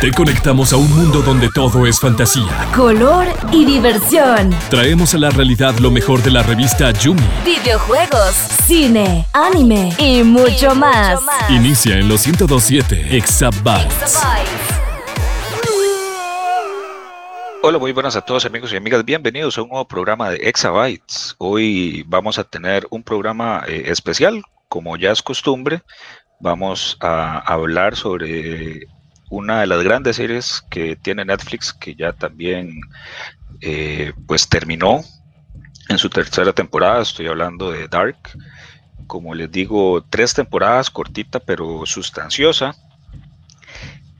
Te conectamos a un mundo donde todo es fantasía, color y diversión. Traemos a la realidad lo mejor de la revista Yumi. Videojuegos, cine, anime y mucho, más. Inicia en los 1027 Exabytes. Hola, muy buenas a todos amigos y amigas. Bienvenidos a un nuevo programa de Exabytes. Hoy vamos a tener un programa eh, especial, como ya es costumbre. Vamos a hablar sobre una de las grandes series que tiene Netflix, que ya también eh, pues terminó en su tercera temporada. Estoy hablando de Dark. Como les digo, tres temporadas, cortita pero sustanciosa.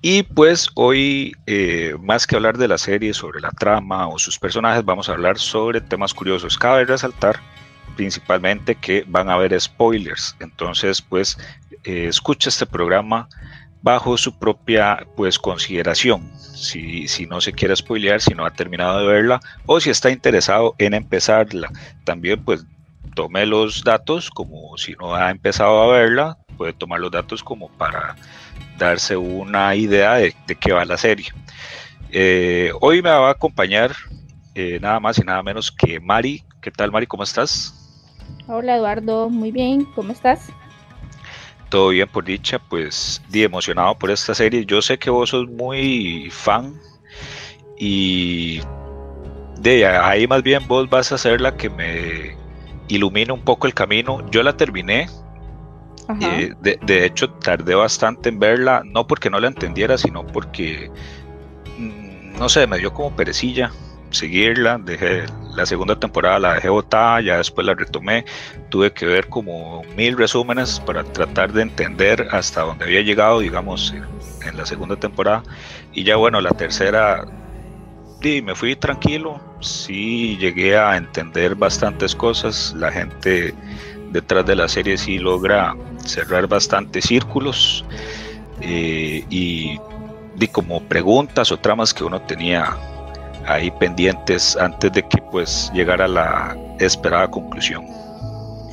Y pues hoy, eh, más que hablar de la serie, sobre la trama o sus personajes, vamos a hablar sobre temas curiosos. Cabe resaltar principalmente que van a haber spoilers. Entonces, pues, eh, escucha este programa bajo su propia pues consideración. Si, si no se quiere spoilear, si no ha terminado de verla o si está interesado en empezarla. También pues tome los datos como si no ha empezado a verla, puede tomar los datos como para darse una idea de, qué va la serie. Eh, hoy me va a acompañar eh, nada más y nada menos que Mari. ¿Qué tal Mari? ¿Cómo estás? Hola Eduardo, muy bien, ¿cómo estás? Todo bien por dicha, pues di emocionado por esta serie. Yo sé que vos sos muy fan y de ahí más bien vos vas a ser la que me ilumina un poco el camino. Yo la terminé. Eh, de, de, hecho, tardé bastante en verla, no porque no la entendiera, sino porque, mm, no sé, me dio como perecilla seguirla, dejé la segunda temporada la dejé botada, ya después la retomé, tuve que ver como mil resúmenes para tratar de entender hasta dónde había llegado, digamos, en la segunda temporada, y ya bueno, la tercera, sí, me fui tranquilo, sí llegué a entender bastantes cosas, la gente detrás de la serie sí logra cerrar bastantes círculos, eh, y, y como preguntas o tramas que uno tenía ahí pendientes antes de que pues llegara la esperada conclusión.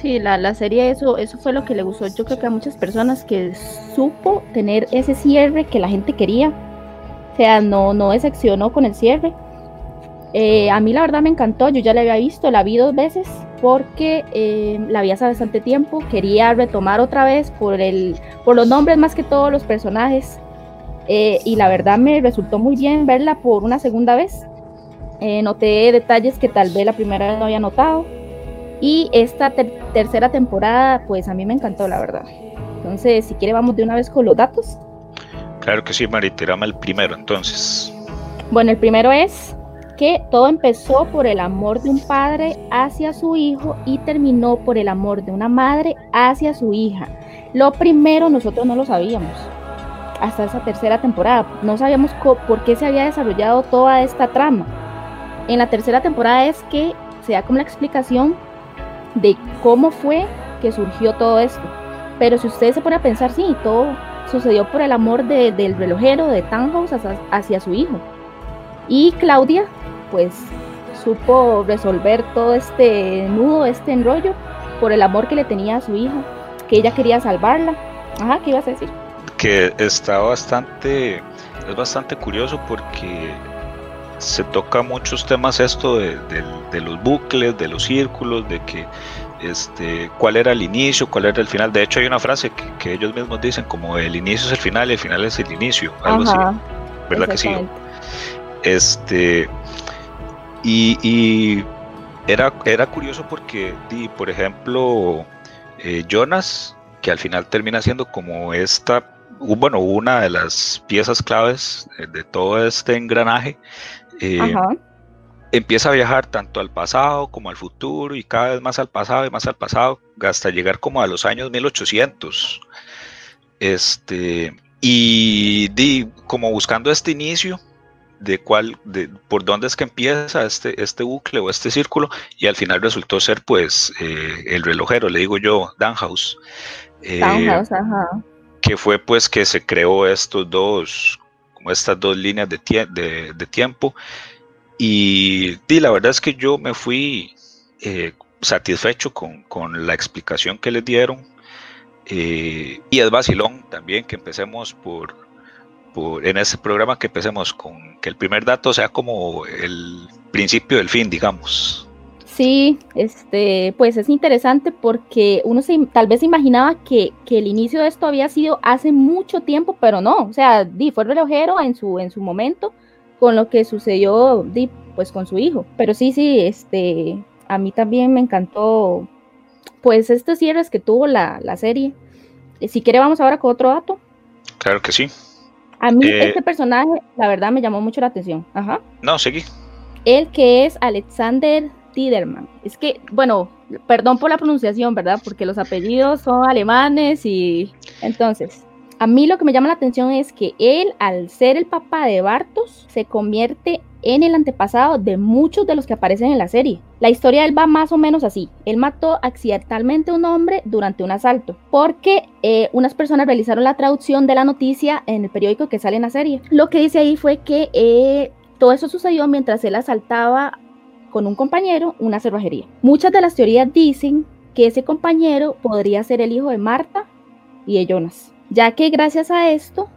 Sí, la, la serie eso, eso fue lo que le gustó yo creo que a muchas personas que supo tener ese cierre que la gente quería. O sea, no, no decepcionó con el cierre. Eh, a mí la verdad me encantó, yo ya la había visto, la vi dos veces porque eh, la vi hace bastante tiempo, quería retomar otra vez por, el, por los nombres más que todos los personajes eh, y la verdad me resultó muy bien verla por una segunda vez. Eh, noté detalles que tal vez la primera vez no había notado. Y esta tercera temporada, pues a mí me encantó, la verdad. Entonces, si quiere, vamos de una vez con los datos. Claro que sí, Mari, tirame el primero entonces. Bueno, el primero es que todo empezó por el amor de un padre hacia su hijo y terminó por el amor de una madre hacia su hija. Lo primero nosotros no lo sabíamos hasta esa tercera temporada. No sabíamos por qué se había desarrollado toda esta trama en la tercera temporada es que se da como la explicación de cómo fue que surgió todo esto. Pero si ustedes se pone a pensar, sí, todo sucedió por el amor del relojero de Tannhaus hacia, su hijo. Y Claudia, pues, supo resolver todo este nudo, este enrollo, por el amor que le tenía a su hijo, que ella quería salvarla. Ajá, ¿qué ibas a decir? Que está bastante, es bastante curioso porque se toca muchos temas esto de, los bucles, de los círculos, de que este, cuál era el inicio, cuál era el final. De hecho hay una frase que, ellos mismos dicen como el inicio es el final y el final es el inicio, algo así. ¿Verdad que sí? Este, y, era, era curioso porque, por ejemplo, eh, Jonas, que al final termina siendo como esta bueno, una de las piezas claves de todo este engranaje eh, empieza a viajar tanto al pasado como al futuro y cada vez más al pasado y más al pasado, hasta llegar como a los años 1800. Este, y di, como buscando este inicio de cuál, de por dónde es que empieza este, este bucle o este círculo, y al final resultó ser pues eh, el relojero, le digo yo, Danhaus. Eh, ajá. Que fue pues que se creó estos dos estas dos líneas de, de, tiempo. Y, la verdad es que yo me fui eh, satisfecho con, la explicación que les dieron. Eh, y es vacilón también que empecemos por, por, en este programa que empecemos con que el primer dato sea como el principio del fin, digamos. Sí, este, pues es interesante porque uno se, tal vez se imaginaba que, que, el inicio de esto había sido hace mucho tiempo, pero no, o sea, di, fue relojero en su, en su momento con lo que sucedió di, pues con su hijo. Pero sí, sí, este, a mí también me encantó pues estos cierres que tuvo la, la serie. Eh, si quiere vamos ahora con otro dato. Claro que sí. A mí eh, este personaje, la verdad, me llamó mucho la atención. Ajá. No, seguí. El que es Alexander Tiderman. Es que, bueno, perdón por la pronunciación, ¿verdad? Porque los apellidos son alemanes y entonces, a mí lo que me llama la atención es que él, al ser el papá de Bartos, se convierte en el antepasado de muchos de los que aparecen en la serie. La historia de él va más o menos así. Él mató accidentalmente a un hombre durante un asalto, porque eh, unas personas realizaron la traducción de la noticia en el periódico que sale en la serie. Lo que dice ahí fue que eh, todo eso sucedió mientras él asaltaba con un compañero una cerrajería. Muchas de las teorías dicen que ese compañero podría ser el hijo de Marta y de Jonas, ya que gracias a esto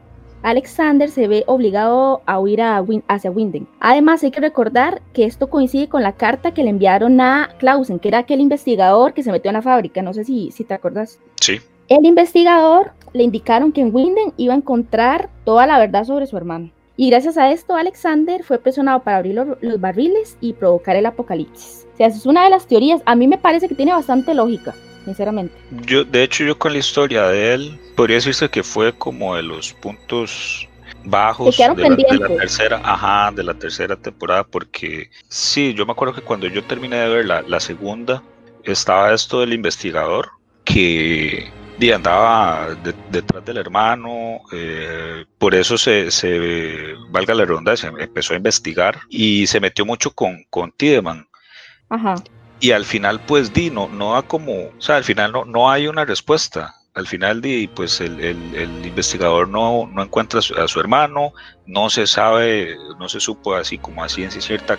Alexander se ve obligado a huir hacia Winden. Además, hay que recordar que esto coincide con la carta que le enviaron a Clausen, que era aquel investigador que se metió en la fábrica. No sé si, si te acuerdas. Sí. El investigador le indicaron que en Winden iba a encontrar toda la verdad sobre su hermano. Y gracias a esto, Alexander fue presionado para abrir los, barriles y provocar el apocalipsis. O sea, esa es una de las teorías. A mí me parece que tiene bastante lógica, sinceramente. Yo, de hecho, yo con la historia de él, podría decirse que fue como de los puntos bajos de la, de la, tercera, ajá, de la tercera temporada, porque sí, yo me acuerdo que cuando yo terminé de ver la, la segunda, estaba esto del investigador que y andaba detrás del hermano, eh, por eso se, se, valga la redundancia, empezó a investigar y se metió mucho con, con Tiedemann. Ajá. Y al final, pues, di, no, no da como, o sea, al final no, no hay una respuesta. Al final, di, pues, el, el, el investigador no, no encuentra a su, hermano, no se sabe, no se supo así como a ciencia cierta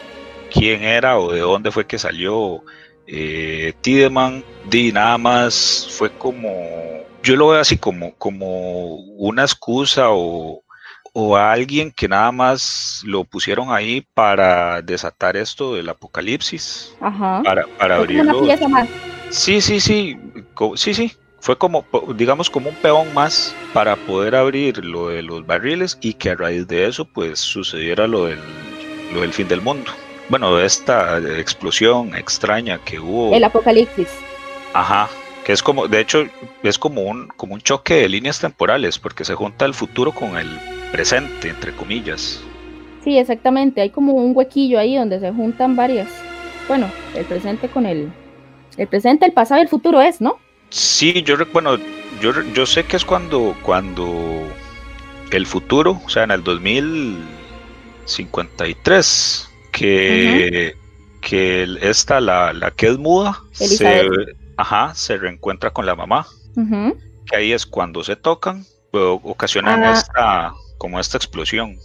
quién era o de dónde fue que salió eh, Tideman, di nada más fue como, yo lo veo así como, como una excusa o, o alguien que nada más lo pusieron ahí para desatar esto del apocalipsis, para, para abrirlo. Sí, sí, sí, sí, sí. Fue como, digamos, como un peón más para poder abrir lo de los barriles y que a raíz de eso, pues, sucediera lo del, lo del fin del mundo bueno, esta explosión extraña que hubo. El apocalipsis. Ajá, que es como, de hecho, es como un, como un choque de líneas temporales, porque se junta el futuro con el presente, entre comillas. Sí, exactamente, hay como un huequillo ahí donde se juntan varias, bueno, el presente con el, el presente, el pasado y el futuro es, ¿no? Sí, yo, bueno, yo, yo sé que es cuando, cuando el futuro, o sea, en el 2053, que, que esta, la, la, que es muda, se, ajá, se reencuentra con la mamá. Que ahí es cuando se tocan, ocasionan ah. esta, como esta explosión.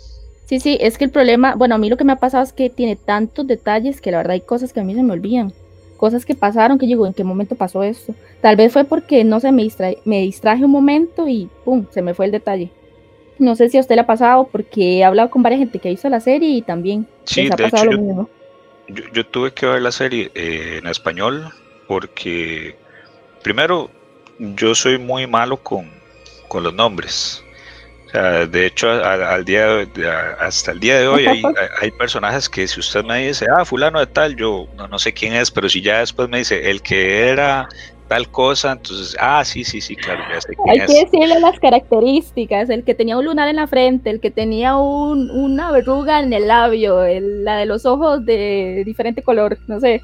Sí, sí, es que el problema, bueno, a mí lo que me ha pasado es que tiene tantos detalles que la verdad hay cosas que a mí se me olvidan. Cosas que pasaron, que llegó, en qué momento pasó esto. Tal vez fue porque, no sé, me, me distraje un momento y pum, se me fue el detalle. No sé si a usted le ha pasado porque he hablado con varias gente que ha visto la serie y también sí, les ha pasado lo yo, mismo. Yo, tuve que ver la serie eh, en español porque primero yo soy muy malo con, con los nombres. O sea, de hecho, al día hasta el día de hoy hay, hay, personajes que si usted me dice, ah, fulano de tal, yo no, no sé quién es, pero si ya después me dice, el que era tal cosa, entonces, ah, sí, sí, sí, claro, ya sé Hay que decirle las características, el que tenía un lunar en la frente, el que tenía un, una verruga en el labio, la de los ojos de diferente color, no sé.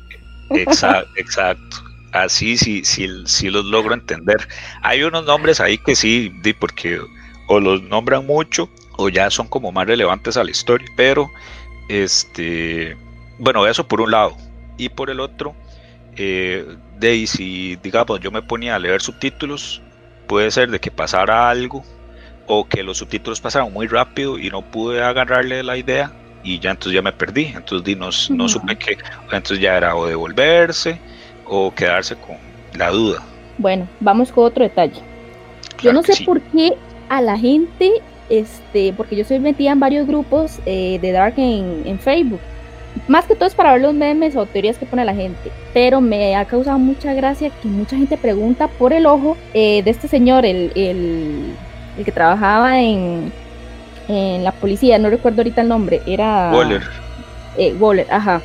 Exacto, exacto. Así sí, sí, sí los logro entender. Hay unos nombres ahí que sí, porque o los nombran mucho o ya son como más relevantes a la historia, pero este, bueno, eso por un lado. Y por el otro, eh, de si digamos yo me ponía a leer subtítulos, puede ser de que pasara algo o que los subtítulos pasaran muy rápido y no pude agarrarle la idea y ya entonces ya me perdí, entonces no, no supe que, entonces ya era o devolverse o quedarse con la duda. Bueno, vamos con otro detalle. Yo no sé por qué a la gente este, porque yo estoy metida en varios grupos eh, de Dark en, Facebook. Más que todo es para ver los memes o teorías que pone la gente. Pero me ha causado mucha gracia que mucha gente pregunta por el ojo eh, de este señor, el, el, el que trabajaba en, en la policía, no recuerdo ahorita el nombre, era... Waller. Eh, Waller, ajá.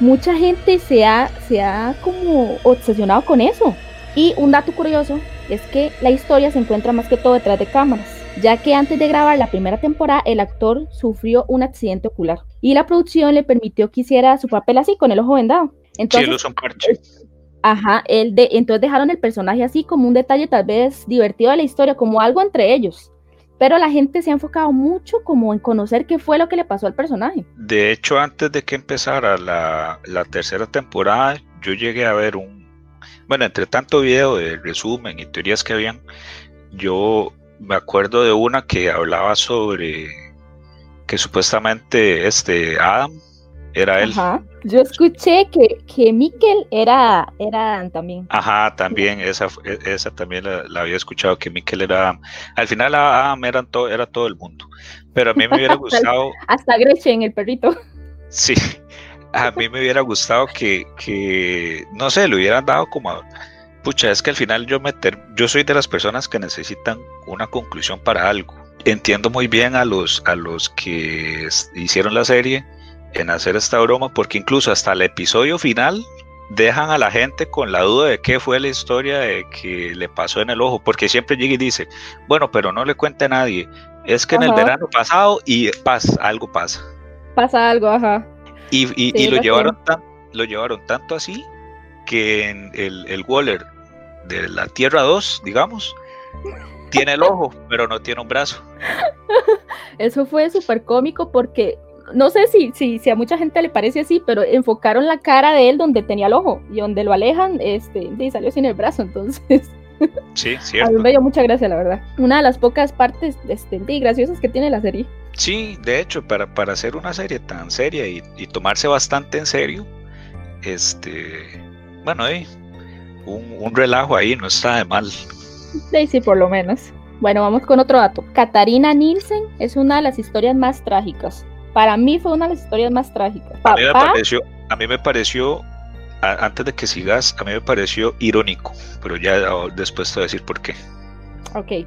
Mucha gente se ha, se ha como obsesionado con eso. Y un dato curioso es que la historia se encuentra más que todo detrás de cámaras, ya que antes de grabar la primera temporada el actor sufrió un accidente ocular y la producción le permitió que hiciera su papel así, con el ojo vendado. Entonces, sí, parche. Ajá, el de, entonces dejaron el personaje así como un detalle tal vez divertido de la historia, como algo entre ellos pero la gente se ha enfocado mucho como en conocer qué fue lo que le pasó al personaje. De hecho, antes de que empezara la, la tercera temporada, yo llegué a ver un, bueno, entre tanto video de resumen y teorías que habían, yo me acuerdo de una que hablaba sobre que supuestamente este Adam era él. Ajá. Yo escuché que, que Mikkel era, era también. Ajá, también, esa, esa también la, había escuchado, que Mikkel era Al final Adam era todo, era todo el mundo. Pero a mí me hubiera gustado. hasta Gretchen, el perrito. Sí, a mí me hubiera gustado que, que no sé, le hubieran dado como. Pucha, es que al final yo meter, yo soy de las personas que necesitan una conclusión para algo. Entiendo muy bien a los, a los que hicieron la serie en hacer esta broma porque incluso hasta el episodio final dejan a la gente con la duda de qué fue la historia de que le pasó en el ojo, porque siempre llega y dice, bueno, pero no le cuente a nadie, es que en el verano pasado y pasa, algo pasa. Pasa algo, ajá. Y, y, lo, llevaron tan, lo llevaron tanto así que en el, el Waller de la Tierra 2, digamos, tiene el ojo, pero no tiene un brazo. Eso fue súper cómico porque no sé si, si, si, a mucha gente le parece así, pero enfocaron la cara de él donde tenía el ojo y donde lo alejan, este, y salió sin el brazo, entonces. Sí, cierto. A mí me dio mucha gracia, la verdad. Una de las pocas partes este, graciosas que tiene la serie. Sí, de hecho, para, para hacer una serie tan seria y, tomarse bastante en serio, este, bueno, un, un, relajo ahí no está de mal. Sí, sí, por lo menos. Bueno, vamos con otro dato. Katarina Nielsen es una de las historias más trágicas para mí fue una de las historias más trágicas. a, mí me pareció, a mí me pareció, antes de que sigas, a mí me pareció irónico, pero ya después te voy a decir por qué. Ok,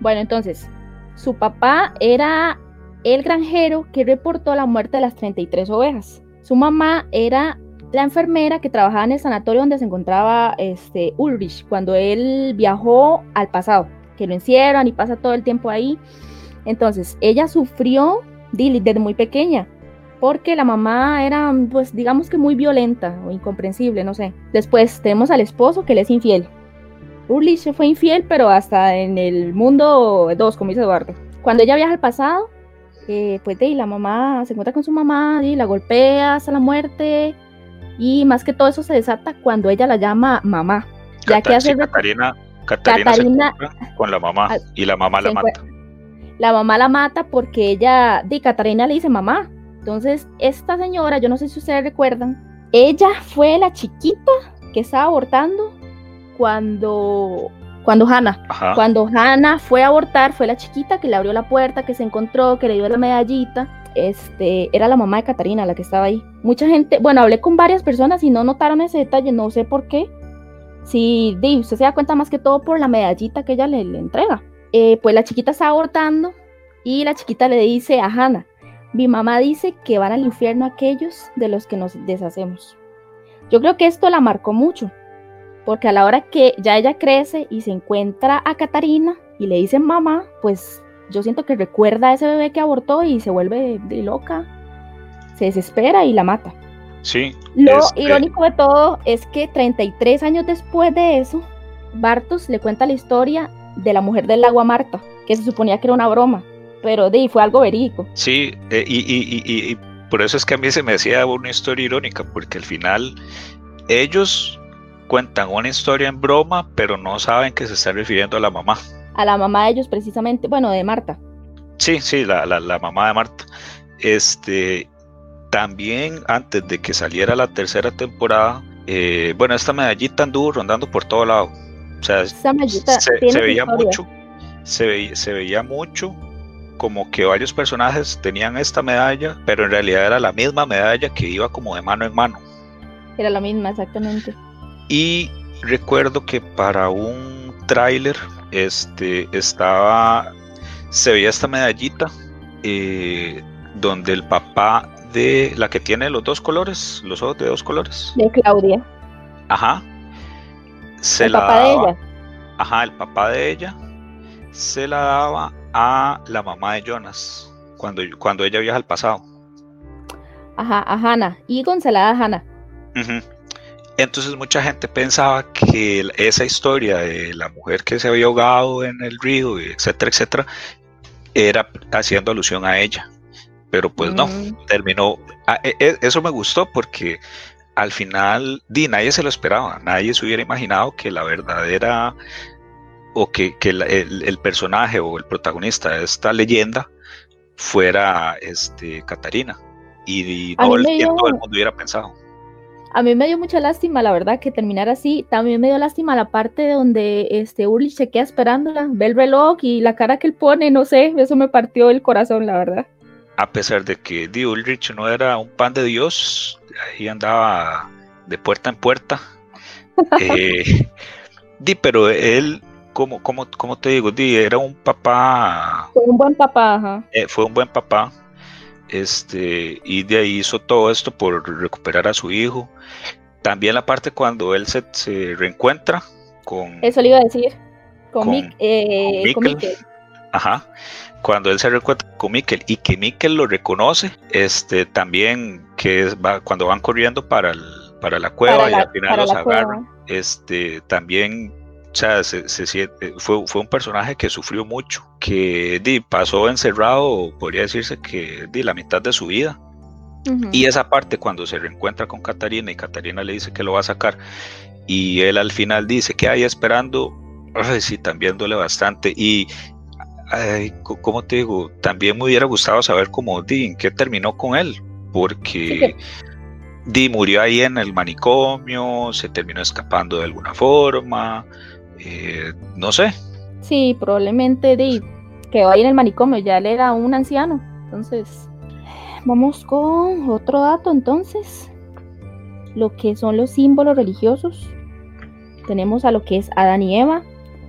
bueno, entonces, su papá era el granjero que reportó la muerte de las 33 ovejas. Su mamá era la enfermera que trabajaba en el sanatorio donde se encontraba este Ulrich cuando él viajó al pasado, que lo encierran y pasa todo el tiempo ahí. Entonces, ella sufrió desde muy pequeña, porque la mamá era, pues digamos que muy violenta o incomprensible, no sé. Después tenemos al esposo que le es infiel. Urlich fue infiel, pero hasta en el mundo dos, como dice Eduardo. Cuando ella viaja al pasado, eh, pues de la mamá se encuentra con su mamá y la golpea hasta la muerte. Y más que todo eso se desata cuando ella la llama mamá. Ya que hace Catarina, Catarina, con la mamá y la mamá la mata la mamá la mata porque ella, di Catarina le dice mamá. Entonces, esta señora, yo no sé si ustedes recuerdan, ella fue la chiquita que estaba abortando cuando cuando Hannah, cuando Hannah fue a abortar, fue la chiquita que le abrió la puerta, que se encontró, que le dio la medallita. Este, era la mamá de Catarina la que estaba ahí. Mucha gente, bueno, hablé con varias personas y no notaron ese detalle, no sé por qué. Si di, usted se da cuenta más que todo por la medallita que ella le entrega. Eh, pues la chiquita está abortando y la chiquita le dice a Hannah, mi mamá dice que van al infierno aquellos de los que nos deshacemos. Yo creo que esto la marcó mucho, porque a la hora que ya ella crece y se encuentra a Catarina y le dice mamá, pues yo siento que recuerda a ese bebé que abortó y se vuelve de loca, se desespera y la mata. Sí. Lo irónico de todo es que 33 años después de eso, Bartos le cuenta la historia de la mujer del agua Marta, que se suponía que era una broma, pero de fue algo verídico. Sí, eh, y, y, y, por eso es que a mí se me decía una historia irónica, porque al final ellos cuentan una historia en broma, pero no saben que se está refiriendo a la mamá. A la mamá de ellos precisamente, bueno, de Marta. Sí, sí, la, la, mamá de Marta. Este, también antes de que saliera la tercera temporada, eh, bueno, esta medallita anduvo rondando por todo lado. O sea, se, veía mucho, se se veía mucho como que varios personajes tenían esta medalla, pero en realidad era la misma medalla que iba como de mano en mano. Era la misma, exactamente. Y recuerdo que para un tráiler este, estaba, se veía esta medallita eh, donde el papá de la que tiene los dos colores, los ojos de dos colores. De Claudia. Ajá. Se el la papá de ella. Ajá, el papá de ella se la daba a la mamá de Jonas cuando, cuando ella viaja al pasado. Ajá, a Hannah. Egon se la da a Hannah. Ujú. Entonces mucha gente pensaba que esa historia de la mujer que se había ahogado en el río, etcétera, etcétera, era haciendo alusión a ella. Pero pues no, Mm, terminó. ah, e- e- Eso me gustó porque al final, di, nadie se lo esperaba, nadie se hubiera imaginado que la verdadera o que, el, el personaje o el protagonista de esta leyenda fuera este Catarina y, no el, dio- todo el mundo hubiera pensado. A mí me dio mucha lástima, la verdad, que terminara así. También me dio lástima la parte donde este Ulrich se queda esperándola, ve el reloj y la cara que él pone, no sé, eso me partió el corazón, la verdad. A pesar de que Di Ulrich no era un pan de Dios, ahí andaba de puerta en puerta. Eh, di, pero él, como, como, como te digo, Di, era un papá Fue un buen papá, ajá. eh, fue un buen papá. Este, y de ahí hizo todo esto por recuperar a su hijo. También la parte cuando él se, se reencuentra con, Eso le iba a decir. Con, Con- Mick, eh, con con Mikkel. Mikkel. ajá, cuando él se reencuentra con Mikkel y que Mikkel lo reconoce, este, también que es- va, cuando van corriendo para, el- para la cueva Para y al final los agarran, este, también, o sea, se, se siente- fue, fue un personaje que sufrió mucho, que di, pasó encerrado, podría decirse que di, la mitad de su vida. Y esa parte cuando se reencuentra con Catarina y Catarina le dice que lo va a sacar y él al final dice que hay esperando, ay, sí, también duele bastante y ay, ¿cómo te digo? También me hubiera gustado saber cómo Di, en qué terminó con él, porque Di murió ahí en el manicomio, se terminó escapando de alguna forma, eh, no sé, Sí, probablemente de, quedó ahí en el manicomio, ya él era un anciano. Entonces, vamos con otro dato entonces. Lo que son los símbolos religiosos. Tenemos a lo que es Adán y Eva.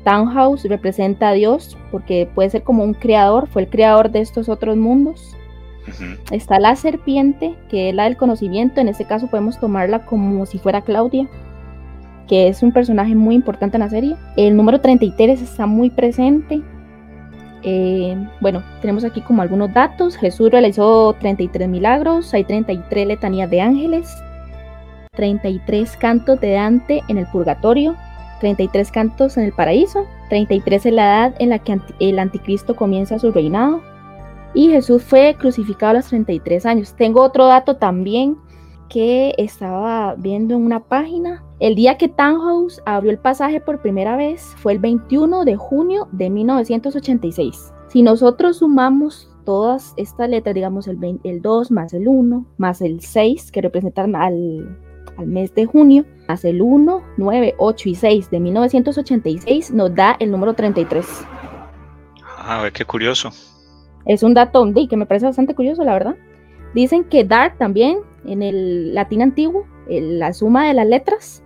Townhouse representa a Dios porque puede ser como un creador, fue el creador de estos otros mundos. Está la serpiente, que es la del conocimiento. En este caso podemos tomarla como si fuera Claudia, que es un personaje muy importante en la serie. El número 33 está muy presente. Eh, bueno, tenemos aquí como algunos datos. Jesús realizó 33 milagros, hay 33 letanías de ángeles, 33 cantos de Dante en el purgatorio, 33 cantos en el paraíso, 33 en la edad en la que el anticristo comienza su reinado, y Jesús fue crucificado a los 33 años. Tengo otro dato también que estaba viendo en una página. El día que Tannhaus abrió el pasaje por primera vez fue el 21 de junio de 1986. Si nosotros sumamos todas estas letras, digamos el, 20 el 2 más el 1 más el 6 que representan al, al mes de junio, más el 1, 9, 8 y 6 de 1986, nos da el número 33. Ah, ve qué curioso. Es un dato que me parece bastante curioso, la verdad. Dicen que Dark también, en el latín antiguo, el- la suma de las letras,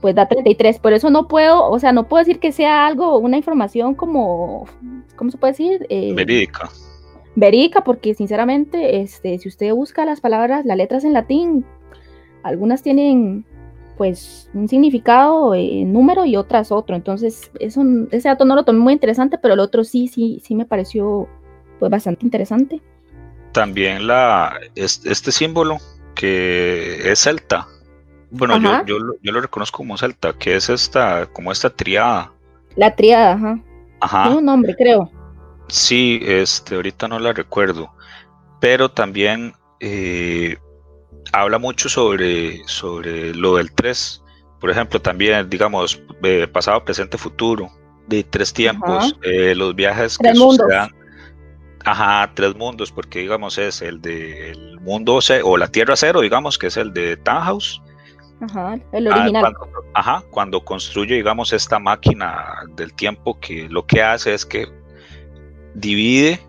pues da 33. Por eso no puedo, o sea, no puedo decir que sea algo, una información como, ¿cómo se puede decir? Eh, Verídica. verídica, porque sinceramente, este, si usted busca las palabras, las letras en latín, algunas tienen pues un significado en número y otras otro. Entonces, eso, ese dato no lo tomé muy interesante, pero el otro sí, sí, sí me pareció pues bastante interesante. También la, es- este símbolo que es celta. Bueno, yo, yo, lo- yo lo reconozco como celta, que es esta, como esta triada. La tríada, ajá. Ajá. Tiene un nombre, creo. Sí, este, ahorita no la recuerdo, pero también eh, habla mucho sobre, sobre lo del 3. Por ejemplo, también, digamos, eh, pasado, presente, futuro, de tres tiempos, eh, los viajes que Tres mundos. sucedan. Ajá, tres mundos, porque digamos es el de el mundo o la Tierra Cero, digamos, que es el de Tannhaus. Ajá, el Ah, original. cuando, ajá, cuando construye, digamos, esta máquina del tiempo que lo que hace es que divide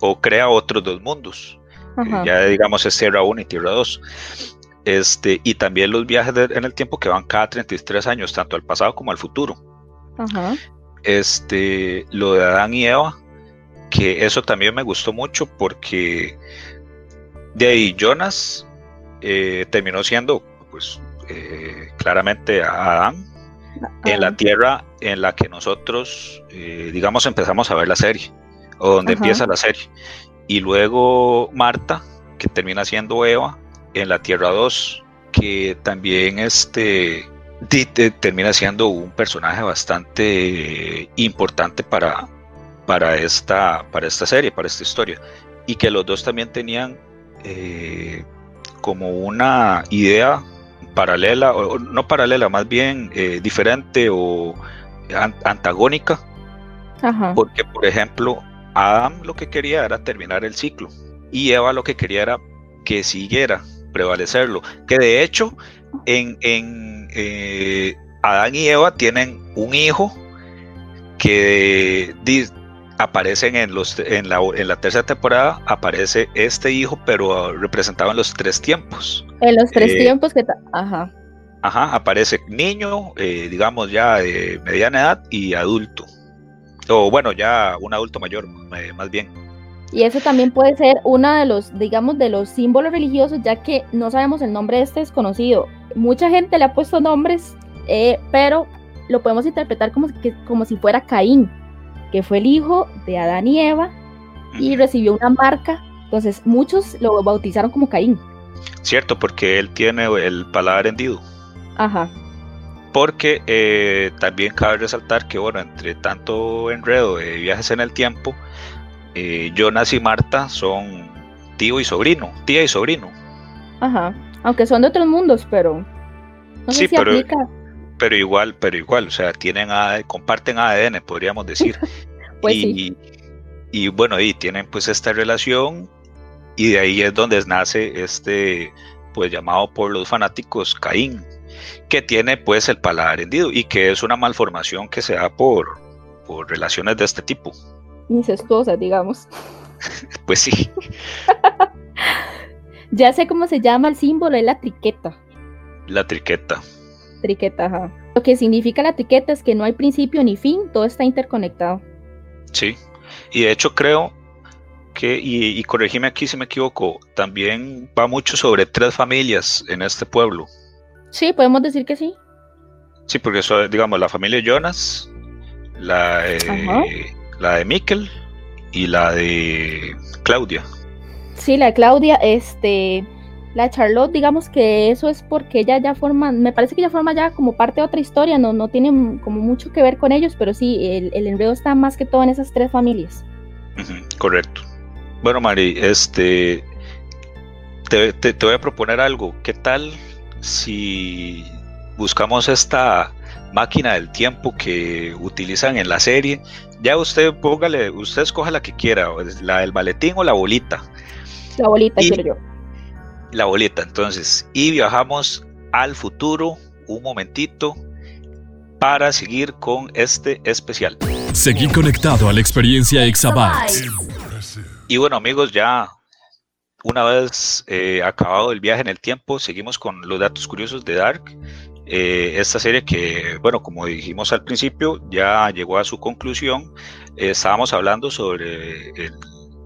o crea otros dos mundos. Ajá. Ya digamos es Tierra 1 y Tierra 2. Este, y también los viajes de- en el tiempo que van cada 33 años, tanto al pasado como al futuro. Ajá. Este, lo de Adán y Eva, que eso también me gustó mucho porque de ahí Jonas eh, terminó siendo, pues, eh, claramente Adán en la tierra en la que nosotros, eh, digamos, empezamos a ver la serie, o donde Ajá. empieza la serie. Y luego Marta, que termina siendo Eva, en la Tierra 2, que también este, termina siendo un personaje bastante eh, importante para, para, esta, para esta serie, para esta historia. Y que los dos también tenían eh, como una idea paralela, o no paralela, más bien eh, diferente o an- antagónica, Ajá. porque por ejemplo, Adam lo que quería era terminar el ciclo y Eva lo que quería era que siguiera, prevalecerlo, que de hecho en, en eh, Adán y Eva tienen un hijo que aparecen en los en la, en la tercera temporada aparece este hijo pero representado en los tres tiempos En los tres eh, tiempos que... Ajá. Ajá, aparece niño, eh, digamos ya de mediana edad y adulto. O bueno, ya un adulto mayor, eh, más bien. Y eso también puede ser uno de los, digamos, de los símbolos religiosos, ya que no sabemos el nombre de este desconocido. Mucha gente le ha puesto nombres, eh, pero lo podemos interpretar como, que, como si fuera Caín, que fue el hijo de Adán y Eva y recibió una marca. Entonces, muchos lo bautizaron como Caín. Cierto, porque él tiene el paladar hendido. Ajá. Porque eh, también cabe resaltar que, bueno, entre tanto enredo de viajes en el tiempo, eh, Jonas y Marta son tío y sobrino, tía y sobrino. Ajá. Aunque son de otros mundos, pero no sé Sí, si pero- aplica. Pero igual, pero igual, o sea, tienen comparten ADN, podríamos decir. Pues y, sí. y bueno, y tienen pues esta relación y de ahí es donde nace este pues llamado por los fanáticos Caín, que tiene pues el paladar hendido y que es una malformación que se da por, por relaciones de este tipo. Incestuosas, digamos. Pues sí, Ya sé cómo se llama el símbolo, es la triqueta. la triqueta. Triqueta, ajá. Lo que significa la triqueta es que no hay principio ni fin, todo está interconectado. Sí, y de hecho creo que, y, y corregime aquí si me equivoco, también va mucho sobre tres familias en este pueblo. Sí, podemos decir que sí. Sí, porque eso, digamos, la familia Jonas, la, eh, Ajá. la de Mikkel y la de Claudia. Sí, la de Claudia, este, la de Charlotte, digamos que eso es porque ella ya forma, me parece que ella forma ya como parte de otra historia, no, no tiene como mucho que ver con ellos, pero sí, el, el enredo está más que todo en esas tres familias. Correcto. Bueno, Mari, este, te, te- te voy a proponer algo. ¿Qué tal si buscamos esta máquina del tiempo que utilizan en la serie? Ya usted póngale, usted escoja la que quiera, la del maletín o la bolita. La bolita, Y- quiero yo. La bolita, entonces, y viajamos al futuro un momentito para seguir con este especial. Seguí conectado a la experiencia Exabytes. Y bueno amigos, ya una vez eh, acabado el viaje en el tiempo, seguimos con los datos curiosos de Dark. Eh, esta serie que, bueno, como dijimos al principio, ya llegó a su conclusión. Eh, estábamos hablando sobre el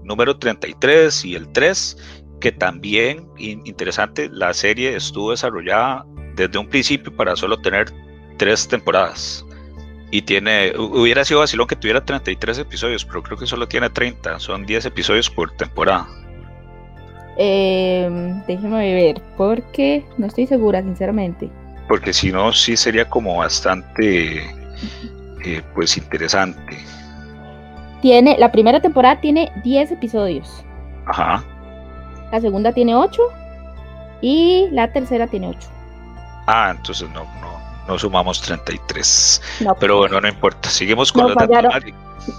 número 33 y el 3, que también, in- interesante, la serie estuvo desarrollada desde un principio para solo tener tres temporadas. Y tiene, hu- hubiera sido vacilón que tuviera 33 episodios, pero creo que solo tiene 30, son 10 episodios por temporada. Eh, déjeme ver, porque no estoy segura, sinceramente. Porque si no, sí sería como bastante, eh, pues interesante. Tiene, la primera temporada tiene 10 episodios, Ajá. La segunda tiene 8 y la tercera tiene 8. Ah, entonces no, no, no sumamos 33. No, Pero bueno, no importa. Seguimos con los datos.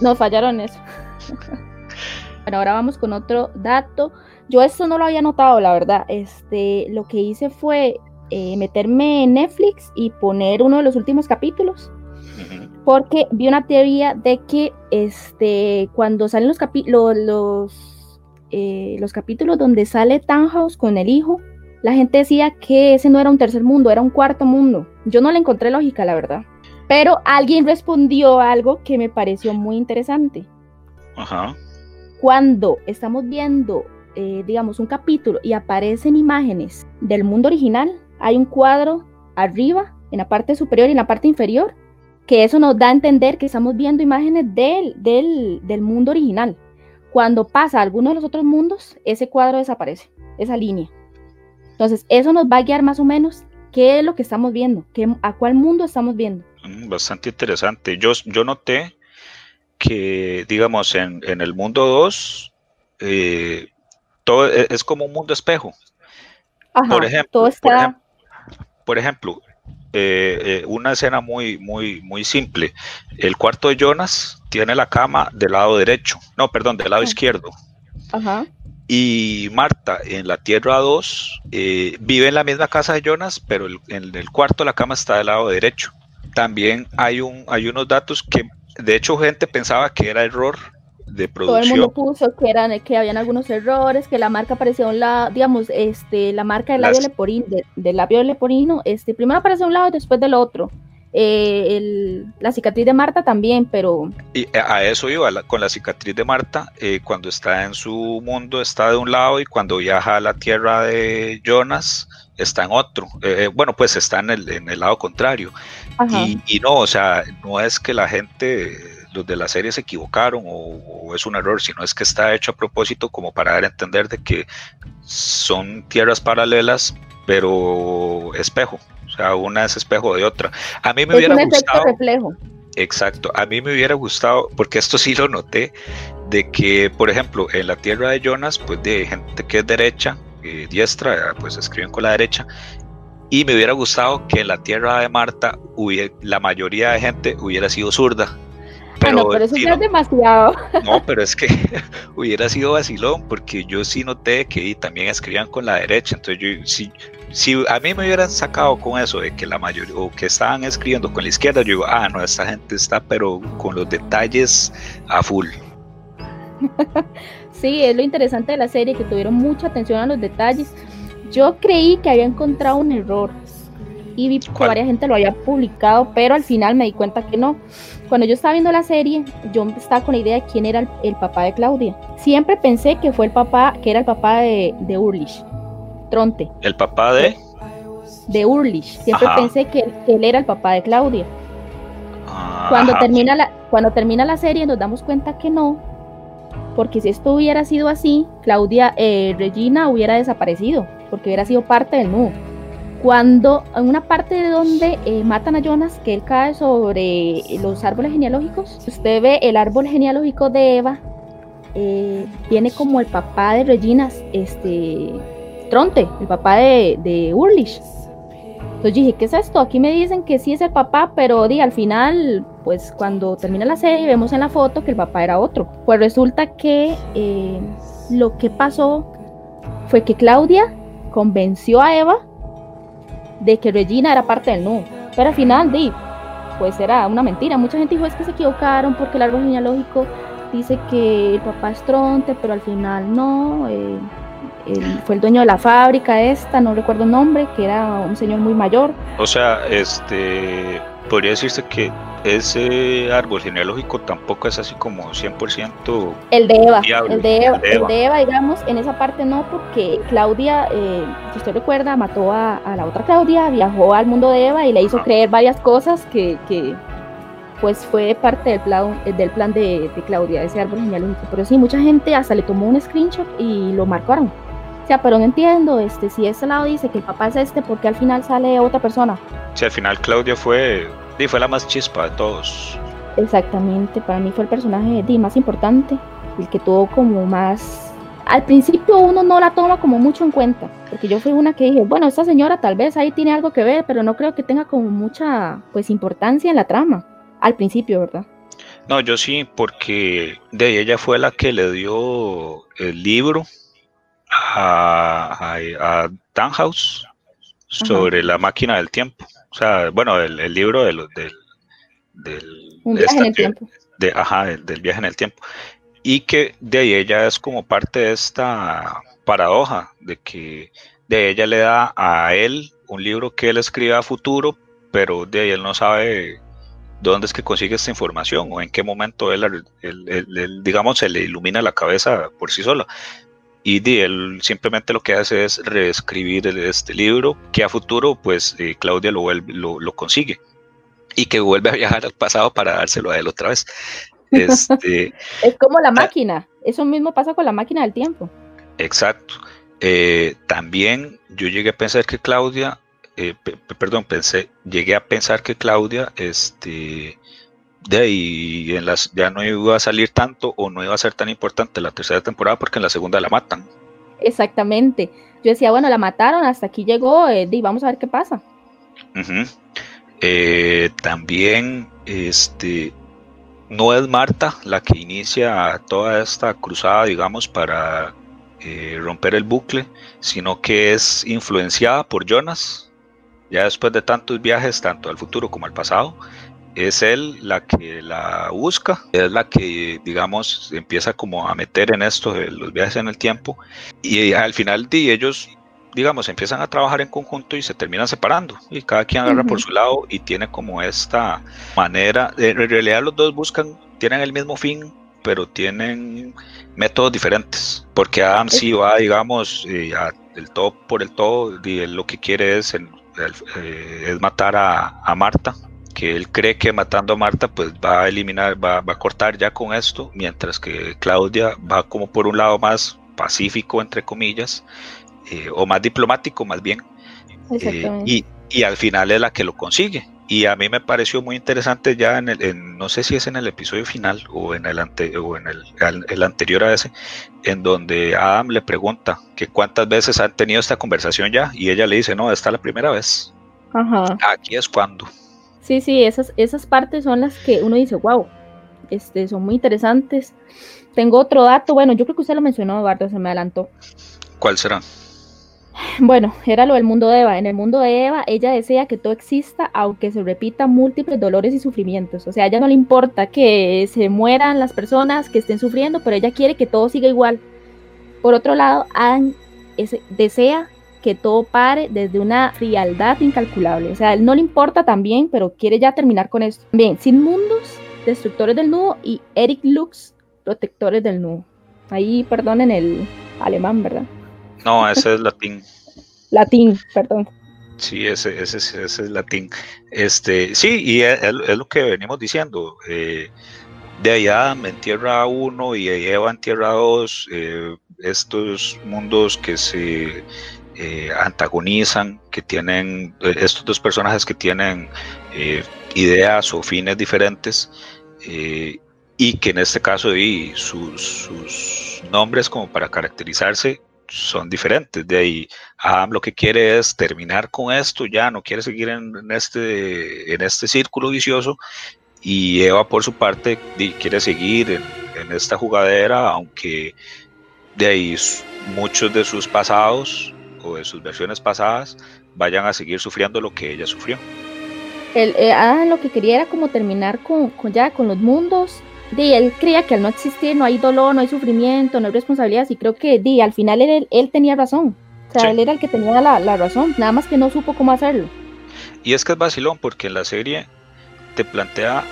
Nos fallaron eso. bueno, ahora vamos con otro dato. Yo esto no lo había notado, la verdad. Este, lo que hice fue eh, meterme en Netflix y poner uno de los últimos capítulos porque vi una teoría de que este, cuando salen los, los, eh, los capítulos donde sale Tannhaus con el hijo, la gente decía que ese no era un tercer mundo, era un cuarto mundo. Yo no le encontré lógica, la verdad. Pero alguien respondió algo que me pareció muy interesante. Ajá. Cuando estamos viendo, eh, digamos, un capítulo y aparecen imágenes del mundo original, hay un cuadro arriba, en la parte superior y en la parte inferior, que eso nos da a entender que estamos viendo imágenes del, del, del mundo original. Cuando pasa a alguno de los otros mundos, ese cuadro desaparece, esa línea. Entonces, eso nos va a guiar más o menos qué es lo que estamos viendo, qué, a cuál mundo estamos viendo. Mm, bastante interesante. Yo, yo noté que, digamos, en, en el mundo 2, eh, todo es, es, como un mundo espejo. Ajá, por ejemplo, todo está... por ejemplo, por ejemplo eh, eh, una escena muy, muy, muy simple. El cuarto de Jonas tiene la cama del lado derecho, no, perdón, del lado Ajá. izquierdo. Ajá. Y Marta en la Tierra 2 eh, vive en la misma casa de Jonas, pero el, en el cuarto la cama está del lado derecho. También hay, un, hay unos datos que, de hecho, gente pensaba que era error de Todo el mundo producción. puso que eran que habían algunos errores, que la marca aparecía a un lado, digamos, este, la marca del labio Las- leporino, de- del labio leporino, este, primero aparece a un lado y después del otro. Eh, el- la cicatriz de Marta también, pero Y a eso iba, la- con la cicatriz de Marta, eh, cuando está en su mundo está de un lado y cuando viaja a la Tierra de Jonas está en otro. Eh, eh, bueno, pues está en el, en el lado contrario. Y, y no, o sea, no es que la gente, los de la serie se equivocaron o, o es un error, sino es que está hecho a propósito como para dar a entender de que son tierras paralelas, pero espejo. O sea, una es espejo de otra. A mí me es hubiera un gustado, reflejo. exacto, a mí me hubiera gustado, porque esto sí lo noté, de que, por ejemplo, en la tierra de Jonas, pues de gente que es derecha, eh, diestra, pues escriben con la derecha, y me hubiera gustado que en la tierra de Marta hubiera, la mayoría de gente hubiera sido zurda. Pero, bueno, pero eso ya no, es demasiado. no, pero es que hubiera sido vacilón, porque yo sí noté que también escribían con la derecha. Entonces, yo, si, si a mí me hubieran sacado con eso de que la mayoría, o que estaban escribiendo con la izquierda, yo digo, ah, no, esta gente está, pero con los detalles a full. Sí, es lo interesante de la serie, que tuvieron mucha atención a los detalles. Yo creí que había encontrado un error y vi que varias gente lo había publicado, pero al final me di cuenta que no. Cuando yo estaba viendo la serie, yo estaba con la idea de quién era el, el papá de Claudia. Siempre pensé que fue el papá, que era el papá de, de Urlich, Tronte, El papá de. de Urlich. Siempre Ajá. pensé que, que él era el papá de Claudia. Ah, Cuando termina, la, cuando termina la serie nos damos cuenta que no, porque si esto hubiera sido así, Claudia, eh, Regina hubiera desaparecido, porque hubiera sido parte del nudo. Cuando en una parte de donde eh, matan a Jonas, que él cae sobre los árboles genealógicos, usted ve el árbol genealógico de Eva, eh, tiene como el papá de Regina, este, Tronte, el papá de, de. Entonces dije, ¿qué es esto? Aquí me dicen que sí es el papá, pero al final, pues cuando termina la serie vemos en la foto que el papá era otro. Pues resulta que eh, lo que pasó fue que Claudia convenció a Eva de que Regina era parte del nudo. Pero al final, di, pues era una mentira. Mucha gente dijo es que se equivocaron porque el árbol genealógico dice que el papá es Tronte, pero al final no. eh, fue el dueño de la fábrica esta, no recuerdo el nombre, que era un señor muy mayor. O sea, este. Podría decirse que ese árbol genealógico tampoco es así como 100%. El de Eva, el de Eva, el de el Eva. de Eva, digamos, en esa parte no, porque Claudia, eh, si usted recuerda, mató a, a la otra Claudia, viajó al mundo de Eva y le hizo Ah. creer varias cosas que, que, pues fue parte del plan, eh, del plan de, de Claudia, ese árbol genealógico. Pero sí, mucha gente hasta le tomó un screenshot y lo marcaron. O sea, pero no entiendo, este, si este lado dice que el papá es este, porque al final sale otra persona. Si al final Claudia fue. fue la más chispa de todos. Exactamente, para mí fue el personaje di, más importante, el que tuvo como más... Al principio uno no la toma como mucho en cuenta, porque yo fui una que dije, bueno, esta señora tal vez ahí tiene algo que ver, pero no creo que tenga como mucha pues importancia en la trama, al principio, ¿verdad? No, yo sí, porque de ella fue la que le dio el libro a, a, sobre la máquina del tiempo. O sea, bueno, el, el libro de los- del, del, Un de viaje en el tiempo. de, ajá, del, del viaje en el tiempo. Y que de ahí ella es como parte de esta paradoja, de que de ella le da a él un libro que él escribe a futuro, pero de ahí él no sabe dónde es que consigue esta información o en qué momento él, él- él- él, digamos, se le ilumina la cabeza por sí sola. Y de él simplemente lo que hace es reescribir este libro que a futuro, pues eh, Claudia lo, vuelve- lo, lo consigue y que vuelve a viajar al pasado para dárselo a él otra vez. Este, Es como la máquina. Eso mismo pasa con la máquina del tiempo. exacto. Eh, también yo llegué a pensar que Claudia, eh, pe- pe- perdón, pensé, llegué a pensar que Claudia, este, de ahí en las, ya no iba a salir tanto o no iba a ser tan importante la tercera temporada porque en la segunda la matan. Exactamente. Yo decía, bueno, la mataron, hasta aquí llegó, eh, di, vamos a ver qué pasa. Eh, también, este, no es Marta la que inicia toda esta cruzada, digamos, para eh, romper el bucle, sino que es influenciada por Jonas. Ya después de tantos viajes, tanto al futuro como al pasado, es él la que la busca, es la que, digamos, empieza como a meter en esto los viajes en el tiempo, y al final de ellos digamos, empiezan a trabajar en conjunto y se terminan separando. Y cada quien agarra por su lado y tiene como esta manera. En realidad los dos buscan, tienen el mismo fin, pero tienen métodos diferentes. Porque Adam sí va, digamos, eh, a- el todo por el todo, y él lo que quiere es, el- el- eh, es matar a, a Marta que él cree que matando a Marta pues va a eliminar, va, va a cortar ya con esto, mientras que Claudia va como por un lado más pacífico, entre comillas, eh, o más diplomático más bien, eh, y, y al final es la que lo consigue. Y a mí me pareció muy interesante ya en el, en- no sé si es en el episodio final o en el, ante, o en el, el anterior a ese, en donde Adam le pregunta que cuántas veces han tenido esta conversación ya, y ella le dice, no, esta es la primera vez, Ajá. aquí es cuando. Sí, sí, esas, esas partes son las que uno dice, wow, este, son muy interesantes. Tengo otro dato, bueno, yo creo que usted lo mencionó, Eduardo, se me adelantó. ¿Cuál será? Bueno, era lo del mundo de Eva. En el mundo de Eva, ella desea que todo exista, aunque se repita múltiples dolores y sufrimientos. O sea, a ella no le importa que se mueran las personas que estén sufriendo, pero ella quiere que todo siga igual. Por otro lado, es- desea que todo pare desde una frialdad incalculable. O sea, él no le importa también, pero quiere ya terminar con esto. Bien, Sin Mundos, Destructores del Nudo y Eric Lux, Protectores del Nudo. Ahí, perdonen el alemán, ¿verdad? No, ese es latín. Latín, perdón. Sí, ese, ese, es- ese es latín. Este, sí, y es, lo que venimos diciendo. eh, de allá en Tierra 1 y Eva en Tierra 2, eh, estos mundos que se eh, antagonizan, que tienen, eh, estos dos personajes que tienen eh, ideas o fines diferentes, y que en este caso y sus, sus nombres como para caracterizarse son diferentes. De ahí Adam lo que quiere es terminar con esto, ya no quiere seguir en, este, en este círculo vicioso. Y Eva, por su parte, quiere seguir en, en esta jugadera, aunque de ahí muchos de sus pasados o de sus versiones pasadas vayan a seguir sufriendo lo que ella sufrió. Él, eh, Adam lo que quería era como terminar con, con ya con los mundos. Y él creía que al no existir no hay dolor, no hay sufrimiento, no hay responsabilidades. Y creo que di, al final él, él tenía razón. O sea, Sí. él era el que tenía la, la razón. Nada más que no supo cómo hacerlo. Y es que es vacilón porque en la serie te plantea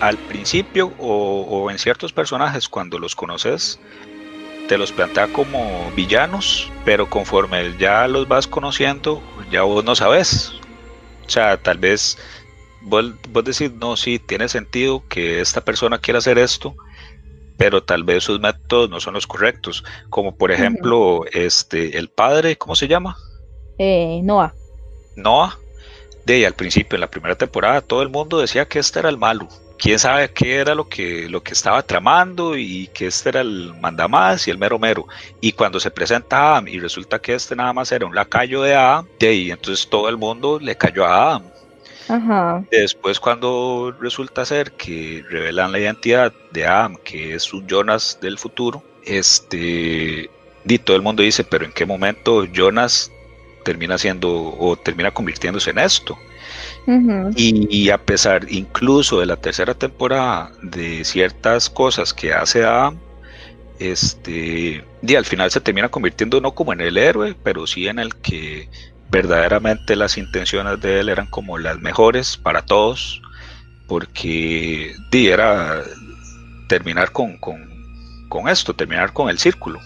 al principio o, o en ciertos personajes cuando los conoces, te los plantea como villanos, pero conforme ya los vas conociendo, ya vos no sabes. O sea, tal vez vos, vos decís, no, sí, tiene sentido que esta persona quiera hacer esto, pero tal vez sus métodos no son los correctos. Como por ejemplo, este, el padre, ¿cómo se llama? Eh, Noah. Noah, de ahí al principio, en la primera temporada, todo el mundo decía que este era el malo. Quién sabe qué era lo que, lo que estaba tramando y que este era el mandamás y el mero mero. Y cuando se presenta Adam y resulta que este nada más era un lacayo de Adam, de ahí entonces todo el mundo le cayó a Adam. Ajá. Después cuando resulta ser que revelan la identidad de Adam, que es un Jonas del futuro, este, y todo el mundo dice, pero ¿en qué momento Jonas termina siendo o termina convirtiéndose en esto? Y, a pesar incluso de la tercera temporada de ciertas cosas que hace Adam, este, y al final se termina convirtiendo no como en el héroe, pero sí en el que verdaderamente las intenciones de él eran como las mejores para todos, porque di, era terminar con, con, esto, terminar con el círculo.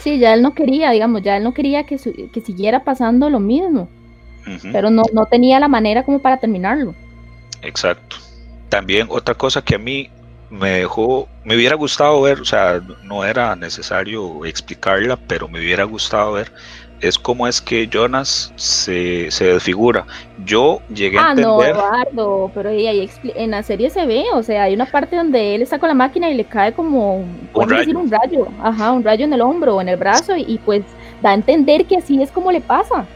Sí, ya él no quería, digamos, ya él no quería que, que siguiera pasando lo mismo pero no, no tenía la manera como para terminarlo. Exacto. También otra cosa que a mí me dejó, me hubiera gustado ver, o sea, no era necesario explicarla, pero me hubiera gustado ver, es cómo es que Jonas se, se desfigura. Yo llegué a entender... Ah, no, Eduardo, pero ahí, en la serie se ve, o sea, hay una parte donde él está con la máquina y le cae como, un rayo. Decir, un rayo, ajá, un rayo en el hombro o en el brazo y, y pues da a entender que así es como le pasa.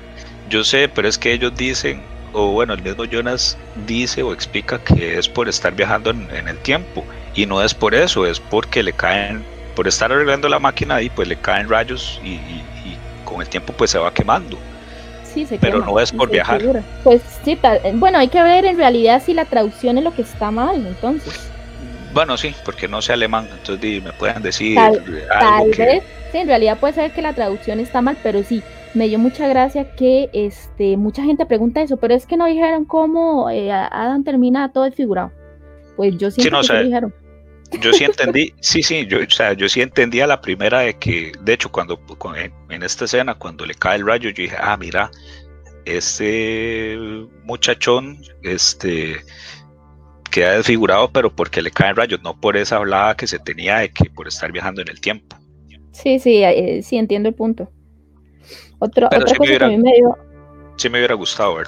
Yo sé, pero es que ellos dicen, o bueno, el mismo Jonas dice o explica que es por estar viajando en, el tiempo. Y no es por eso, es porque le caen, por estar arreglando la máquina y pues le caen rayos y, con el tiempo pues se va quemando. Sí, se pero no es por viajar. Pues sí, bueno, hay que ver en realidad si la traducción es lo que está mal, entonces. Bueno, sí, porque no sé alemán, entonces me pueden decir tal, vez, sí, en realidad puede ser que la traducción está mal, pero sí, me dio mucha gracia que este, mucha gente pregunta eso, pero es que no dijeron cómo eh, Adam termina todo desfigurado. Pues yo sí, no, dijeron. Yo sí entendí, sí, sí, yo, o sea, yo sí entendía la primera de que, de hecho, cuando en, esta escena, cuando le cae el rayo, yo dije, ah, mira, ese muchachón, este, queda desfigurado, pero porque le caen rayos, no por esa hablada que se tenía de que por estar viajando en el tiempo. Sí, sí, eh, sí, entiendo el punto otra cosa que a mí me dio... Sí me hubiera gustado ver.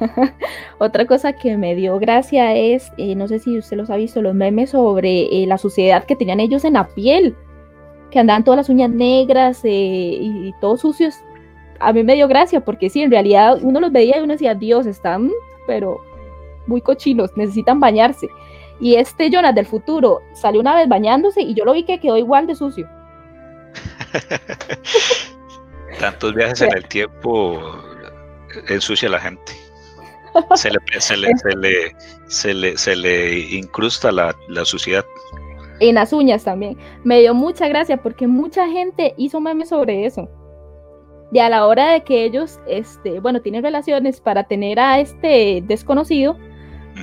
otra cosa que me dio gracia es, eh, no sé si usted los ha visto, los memes sobre eh, la suciedad que tenían ellos en la piel, que andaban todas las uñas negras eh, y, todos sucios. A mí me dio gracia porque sí, en realidad uno los veía y uno decía, Dios, están, pero muy cochinos, necesitan bañarse. Y este Jonas del futuro salió una vez bañándose y yo lo vi que quedó igual de sucio. Tantos viajes en el tiempo ensucia a la gente. Se le, se le, se le, se le, incrusta la, la, suciedad. En las uñas también. Me dio mucha gracia porque mucha gente hizo memes sobre eso. Y a la hora de que ellos, este, bueno, tienen relaciones para tener a este desconocido,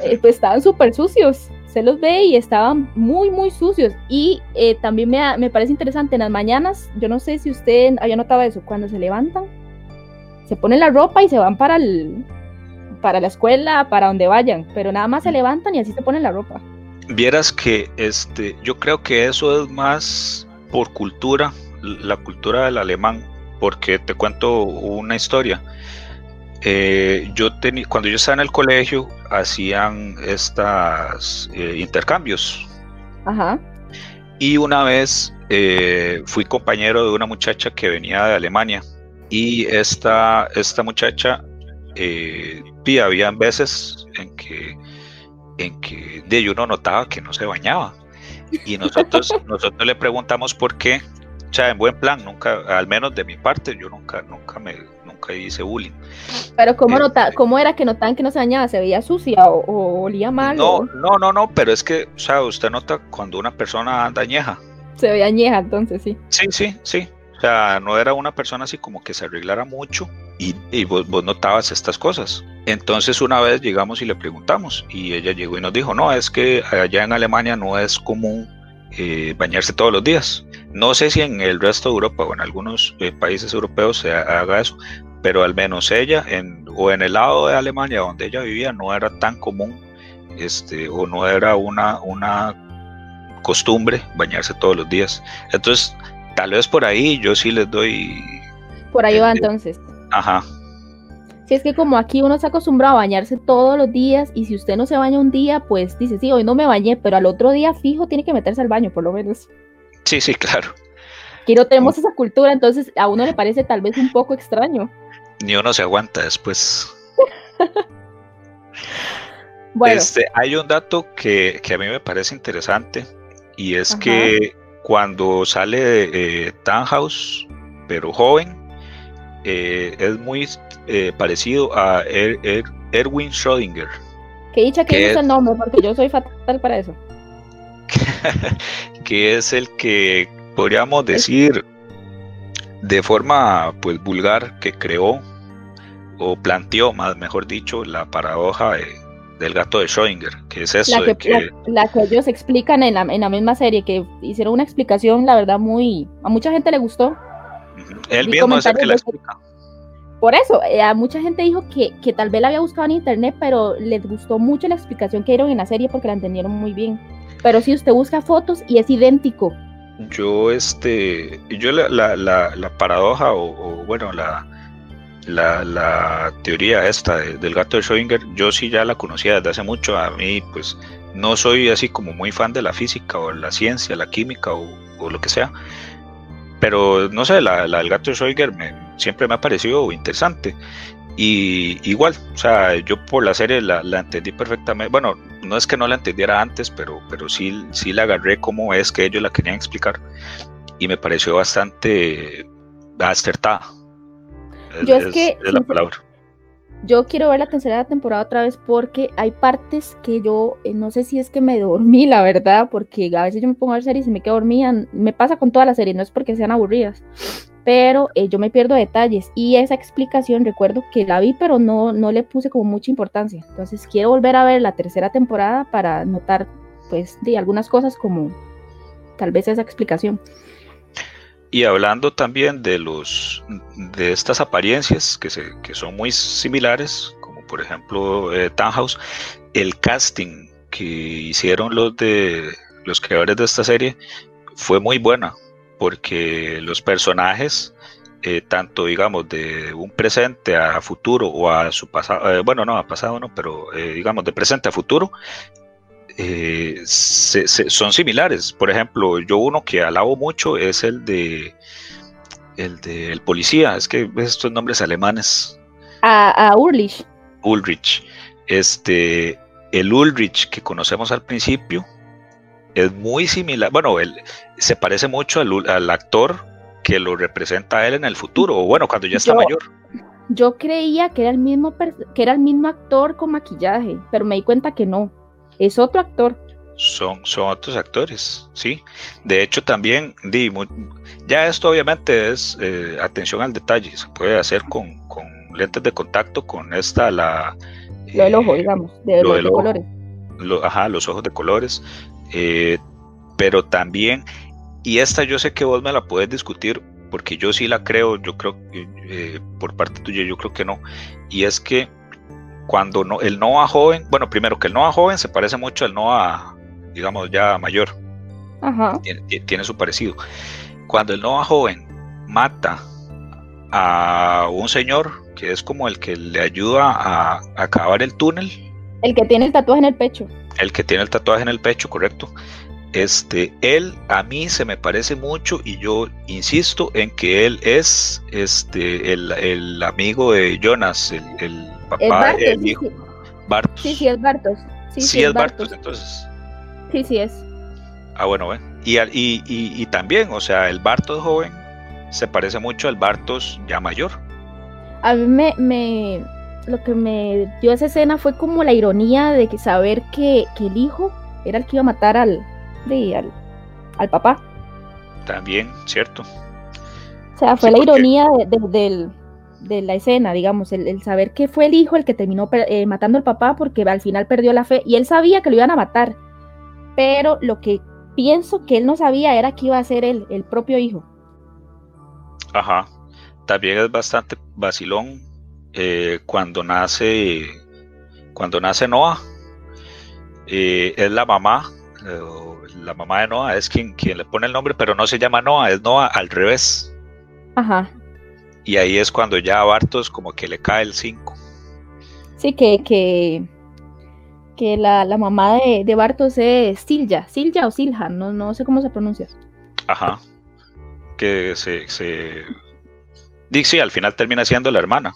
eh, pues estaban súper sucios se los ve y estaban muy, muy sucios. Y eh, también me, me, parece interesante en las mañanas, yo no sé si usted haya notado eso, cuando se levantan, se ponen la ropa y se van para, el, para la escuela, para donde vayan, pero nada más se levantan y así se ponen la ropa. Vieras que este, yo creo que eso es más por cultura, la cultura del alemán, porque te cuento una historia. Eh, yo cuando yo estaba en el colegio hacían estas eh, intercambios. Y una vez eh, fui compañero de una muchacha que venía de Alemania. Y esta, esta muchacha, eh, había veces en que, en que de uno notaba que no se bañaba. Y nosotros, nosotros le preguntamos por qué, o sea, en buen plan, nunca, al menos de mi parte, yo nunca, nunca me, nunca hice bullying. Pero ¿cómo, nota, ¿cómo era que notaban que no se bañaba? ¿Se veía sucia o, olía mal? No, no, no, no, pero es que, o sea, usted nota cuando una persona anda añeja. Se veía añeja, entonces sí. Sí, sí, sí. O sea, no era una persona así como que se arreglara mucho y, y vos, vos, notabas estas cosas. Entonces una vez llegamos y le preguntamos y ella llegó y nos dijo, no, es que allá en Alemania no es común eh, bañarse todos los días. No sé si en el resto de Europa o en algunos eh, países europeos se haga eso, pero al menos ella, en, o en el lado de Alemania donde ella vivía, no era tan común, este, o no era una, una costumbre bañarse todos los días. Entonces, tal vez por ahí yo sí les doy... Por ahí va entonces. Ajá. Si es que como aquí uno se acostumbra a bañarse todos los días y si usted no se baña un día, pues dice, sí, hoy no me bañé, pero al otro día fijo tiene que meterse al baño, por lo menos. Sí, sí, claro. Aquí no tenemos esa cultura, entonces a uno le parece tal vez un poco extraño ni uno se aguanta después. bueno. Este, hay un dato que, a mí me parece interesante y es que cuando sale eh, Tannhaus, pero joven, eh, es muy eh, parecido a er, er, Erwin Schrödinger. Que dicha que ¿Qué es es? el nombre, porque yo soy fatal para eso. que es el que podríamos decir de forma pues vulgar que creó o planteó, más mejor dicho, la paradoja de- del gato de Schrödinger, que es eso La de que, que la, la que ellos explican en la, en la misma serie, que hicieron una explicación, la verdad, muy... A mucha gente le gustó. él mismo es el que la explica. Por eso, eh, a mucha gente dijo que, que tal vez la había buscado en internet, pero les gustó mucho la explicación que dieron en la serie porque la entendieron muy bien. Pero si usted busca fotos y es idéntico. Yo, este, yo la, la, la, paradoja o, bueno, la, la, teoría esta de- del gato de Schrödinger, yo sí ya la conocía desde hace mucho. A mí, pues, no soy así como muy fan de la física o la ciencia, la química o, lo que sea. Pero no sé, la, la del gato de Schrödinger siempre me ha parecido interesante. Y igual, o sea, yo por la serie la, la entendí perfectamente. Bueno, no es que no la entendiera antes, pero, pero sí, sí la agarré como es que ellos la querían explicar. Y me pareció bastante acertada. Yo es que, es la palabra. Yo quiero ver la tercera temporada otra vez porque hay partes que yo eh, no sé si es que me dormí, la verdad, porque a veces yo me pongo a ver series y me quedo dormida. Me pasa con todas las series, no es porque sean aburridas, pero eh, yo me pierdo detalles. Y esa explicación recuerdo que la vi, pero no, no le puse como mucha importancia. Entonces quiero volver a ver la tercera temporada para notar, pues, de algunas cosas como tal vez esa explicación. Y hablando también de los de estas apariencias que, se, que son muy similares, como por ejemplo eh, Townhouse, el casting que hicieron los de los creadores de esta serie fue muy buena, porque los personajes, eh, tanto digamos de un presente a futuro o a su pasado, eh, bueno, no, a pasado no, pero eh, digamos de presente a futuro, se- se- son similares. Por ejemplo, yo uno que alabo mucho es el de el del policía, es que estos nombres alemanes, A, a Urlich, Ulrich. Este, el Ulrich que conocemos al principio es muy similar, bueno, él se parece mucho al, actor que lo representa a él en el futuro, o bueno, cuando ya está Yo- mayor. yo creía que era el mismo que era el mismo actor con maquillaje, pero me di cuenta que no. Es otro actor. son, son otros actores, sí. De hecho, también, di, mu- ya esto obviamente es eh, atención al detalle, se puede hacer con, con lentes de contacto, con esta, la... Lo del ojo, eh, digamos, de lo los de ojo. colores. lo- ajá, los ojos de colores, eh, pero también, y esta yo sé que vos me la puedes discutir, porque yo sí la creo, yo creo, que, eh, por parte tuya, yo creo que no, y es que cuando no, el Noah joven, bueno, primero que el Noah joven se parece mucho al Noah, digamos, ya mayor, Ajá. tiene, ti- tiene su parecido. Cuando el Noah joven mata a un señor que es como el que le ayuda a, a acabar el túnel, El que tiene el tatuaje en el pecho. El que tiene el tatuaje en el pecho, correcto. Este, él a mí se me parece mucho y yo insisto en que él es este el, el amigo de Jonas, el, papá, Bartos, el sí, hijo, sí. Bartos. Sí, sí, es Bartos. Sí, Sí sí, es Bartos, entonces. Sí, sí es. Ah, bueno, ven. Y, y, y, y también, o sea, el Bartos joven se parece mucho al Bartos ya mayor. A mí me, me- lo que me dio esa escena fue como la ironía de que saber que, que el hijo era el que iba a matar al, de- al, al papá. También, ¿cierto? O sea, fue Sí, la porque- ironía de, de- la escena, digamos, el, el saber que fue el hijo el que terminó eh, matando al papá porque al final perdió la fe y él sabía que lo iban a matar, pero lo que pienso que él no sabía era que iba a ser él, el propio hijo. Ajá. También es bastante vacilón eh, cuando nace cuando nace Noah. eh, es la mamá, eh, la mamá de Noah es quien, quien le pone el nombre, pero no se llama Noah, es Noah al revés. Ajá. Y ahí es cuando ya a Bartos como que le cae el 5. Sí, que, que, que la, la mamá de, de Bartos es Silja, Silja o Silja, no, no sé cómo se pronuncia. Ajá. Que se, se... Sí, al final termina siendo la hermana.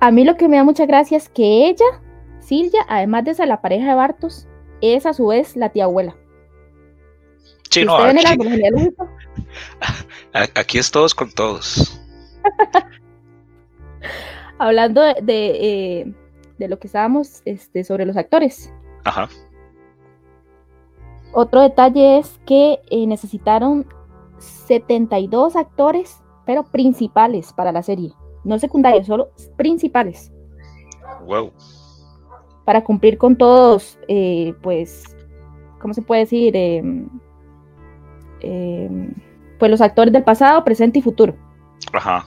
A mí lo que me da mucha gracia es que ella, Silja, además de ser la pareja de Bartos, es a su vez la tía abuela. Sí, no, aquí, aquí es todos con todos. hablando de, de, eh, de lo que estábamos este, sobre los actores. Ajá. Otro detalle es que eh, necesitaron 72 actores, pero principales para la serie. No secundarios, solo principales. Wow. Para cumplir con todos, eh, pues, ¿cómo se puede decir? Em, em, pues los actores del pasado, presente y futuro. Ajá.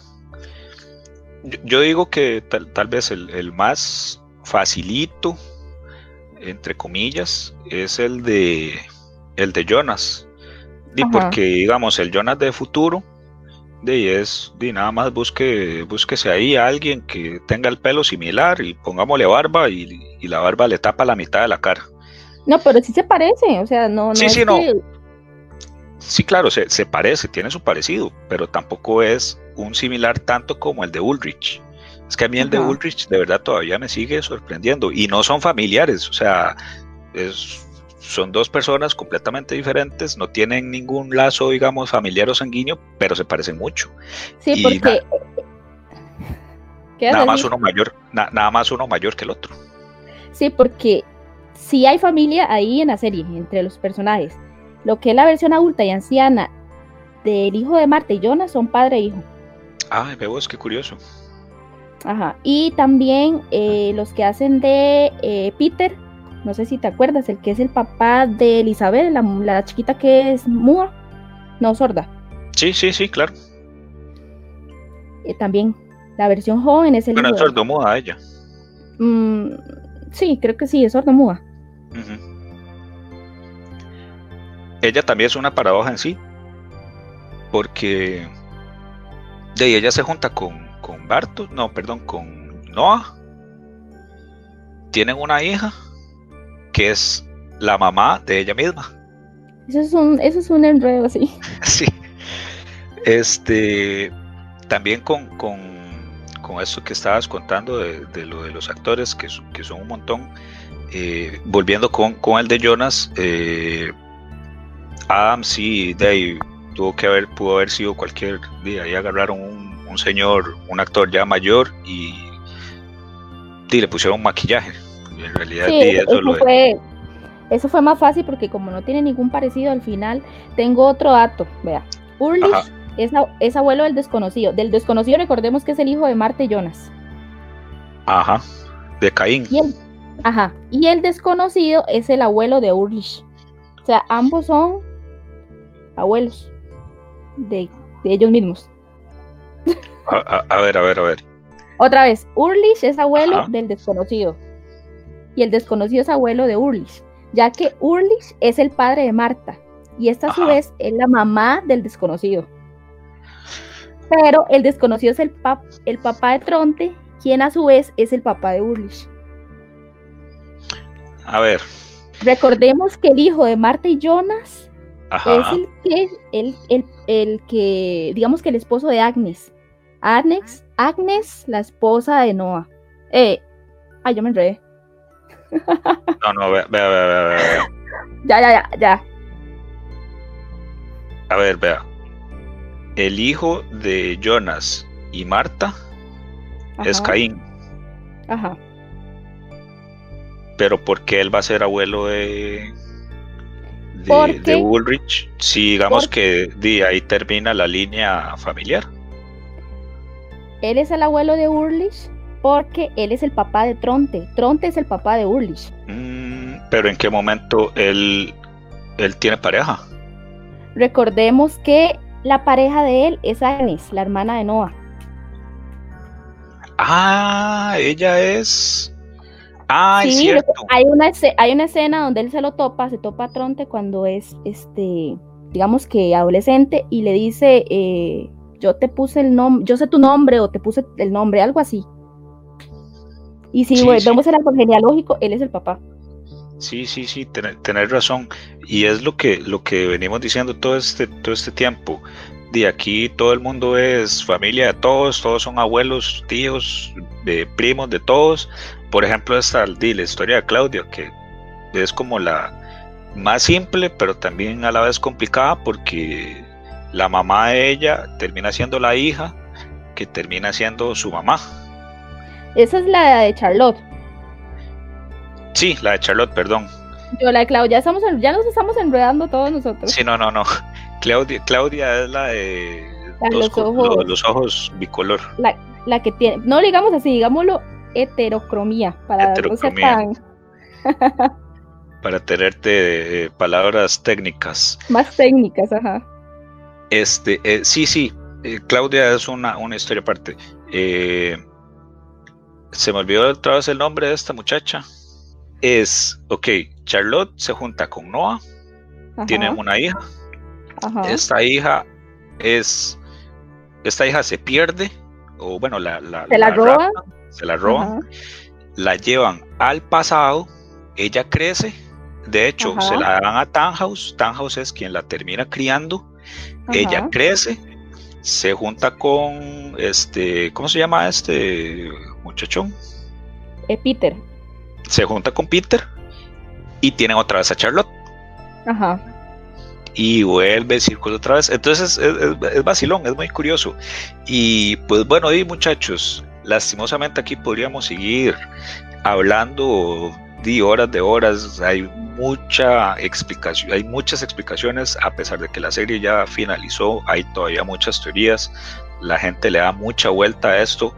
Yo, yo digo que tal, tal vez el, el, más facilito, entre comillas, es el de el de Jonas. Y porque, digamos, el Jonas de futuro, de es, nada más busque, búsquese ahí a alguien que tenga el pelo similar y pongámosle barba y, y, la barba le tapa la mitad de la cara. No, pero sí se parece, o sea, no, no sí, es sí, no. Sí, claro, se, se parece, tiene su parecido, pero tampoco es un similar tanto como el de Ulrich. Es que a mí el de. Ulrich de verdad todavía me sigue sorprendiendo y no son familiares, o sea, es, son dos personas completamente diferentes, no tienen ningún lazo, digamos, familiar o sanguíneo, pero se parecen mucho. Sí, y porque. ¿Qué vas a Nada más uno mayor, na- nada más uno mayor que el otro. Sí, porque sí hay familia ahí en la serie, entre los personajes. Lo que es la versión adulta y anciana del hijo de Marta y Jonas son padre e hijo. Ay, ve vos, qué curioso. Ajá. Y también eh, los que hacen de eh, Peter, no sé si te acuerdas, el que es el papá de Elizabeth, la, la chiquita que es muda, no sorda. Sí, sí, sí, claro. eh, también la versión joven es el Bueno, es sordomuda ella. Mm, sí, creo que sí, es sordomuda. Ujú. Ella también es una paradoja en sí, porque de ahí ella se junta con, con Bartos, no, perdón, con Noah. Tienen una hija que es la mamá de ella misma. Eso es un, eso es un enredo, sí. Sí. Este, también con, con, con esto que estabas contando de, de lo de los actores, que, son- que son un montón, eh, volviendo con, con el de Jonas, eh, Adam sí, Dave, tuvo que haber, pudo haber sido cualquier día, ahí agarraron un, un señor, un actor ya mayor y, y le pusieron un maquillaje. Y en realidad Sí, eso, eso lo- fue, eso fue más fácil porque como no tiene ningún parecido al final, tengo otro dato. Vea, Urlich es, abuelo del desconocido. Del desconocido recordemos que es el hijo de Marta y Jonas. Ajá, de Caín. Y el, ajá, y el desconocido es el abuelo de Urlich. O sea, ambos son abuelos de, de ellos mismos. A, a- a ver, a ver, a ver. Otra vez, Urlich es abuelo Ajá. del desconocido. Y el desconocido es abuelo de Urlich, ya que Urlich es el padre de Marta. Y esta a su Ajá. vez es la mamá del desconocido. Pero el desconocido es el, pap- el papá de Tronte, quien a su vez es el papá de Urlich. A ver. Recordemos que el hijo de Marta y Jonas Ajá. es el que, el, el, el que, digamos que el esposo de Agnes. Agnes, Agnes, la esposa de Noah. Eh, ay, yo me enredé. No, no, vea, vea, vea, vea, vea. Ya, ya, ya, ya. A ver, vea. El hijo de Jonas y Marta es Caín, Ajá. pero ¿por qué él va a ser abuelo de de, de Ulrich? Si digamos que di, ahí termina la línea familiar. Él es el abuelo de Urlich porque él es el papá de Tronte. Tronte es el papá de Urlich. Mm, pero ¿en qué momento él él tiene pareja? Recordemos que la pareja de él es Agnes, la hermana de Noah. Ah, ella es. Ah, es Sí, cierto. hay una, hay una escena donde él se lo topa, se topa a Tronte cuando es, este, digamos que adolescente y le dice, eh, yo te puse el nombre, yo sé tu nombre o te puse el nombre, algo así. Y si Sí, vemos el árbol genealógico, él es el papá. Sí, sí, sí, tener, tener razón. Y es lo que, lo que venimos diciendo todo este, todo este tiempo. De aquí todo el mundo es familia de todos, todos son abuelos, tíos, de primos de todos. Por ejemplo, esta la historia de Claudia, que es como la más simple, pero también a la vez complicada, porque la mamá de ella termina siendo la hija, que termina siendo su mamá. Esa es la de Charlotte. Sí, la de Charlotte, perdón. Yo, la de Claudia, estamos ya nos estamos enredando todos nosotros. Sí, no, no, no. Claudia, Claudia es la de los, ojos. Los, ojos bicolor. La, la, que tiene, no digamos así, digámoslo heterocromía, para heterocromía. para tenerte eh, palabras técnicas. Más técnicas, ajá. Este, eh, sí, sí, eh, Claudia es una, una historia aparte. Se me olvidó otra vez el nombre de esta muchacha. Es, ok, Charlotte se junta con Noah, tienen una hija. Esta hija es, esta hija se pierde, o bueno, la, la se la, roban, se la roban, la llevan al pasado, ella crece, de hecho, se la dan a Tannhaus, Tannhaus es quien la termina criando, ella crece, se junta con este, ¿cómo se llama este muchachón? Eh, Peter. Se junta con Peter y tienen otra vez a Charlotte. Ajá. Y vuelve el círculo otra vez. Entonces es, es, vacilón, es muy curioso. Y pues bueno, y muchachos, lastimosamente aquí podríamos seguir hablando de horas de horas. Hay mucha explicación, hay muchas explicaciones, a pesar de que la serie ya finalizó, hay todavía muchas teorías. La gente le da mucha vuelta a esto.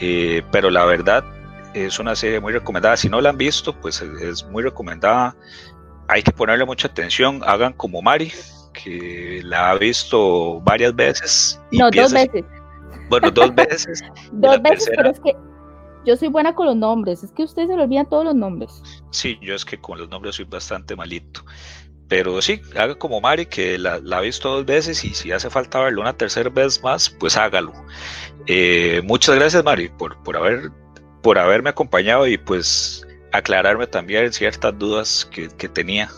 Eh, pero la verdad es una serie muy recomendada. Si no la han visto, pues es muy recomendada. Hay que ponerle mucha atención. Hagan como Mari, que la ha visto varias veces. no, dos veces. Bueno, dos veces. dos veces, pero es que yo soy buena con los nombres. Es que ustedes se le olvidan todos los nombres. Sí, yo es que con los nombres soy bastante malito. Pero sí, haga como Mari, que la, ha visto dos veces y si hace falta verlo una tercera vez más, pues hágalo. Eh, muchas gracias, Mari, por, por haber por haberme acompañado y pues aclararme también ciertas dudas que, tenía.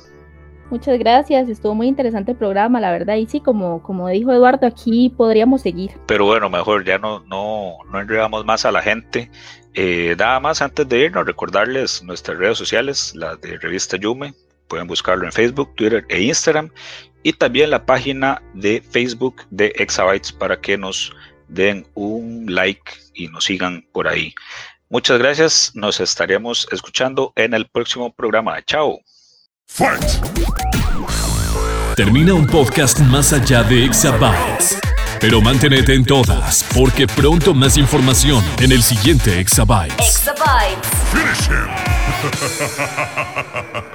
Muchas gracias, estuvo muy interesante el programa, la verdad, y sí, como, como dijo Eduardo, aquí podríamos seguir. Pero bueno, mejor ya no, no, no enredamos más a la gente. Eh, nada más antes de irnos, recordarles nuestras redes sociales, las de Revista Yume, pueden buscarlo en Facebook, Twitter e Instagram, y también la página de Facebook de Exabytes para que nos den un like y nos sigan por ahí. Muchas gracias, nos estaremos escuchando en el próximo programa. Chao. Termina un podcast más allá de Exabytes. Pero manténete en todas, porque pronto más información en el siguiente Exabytes. Exabytes.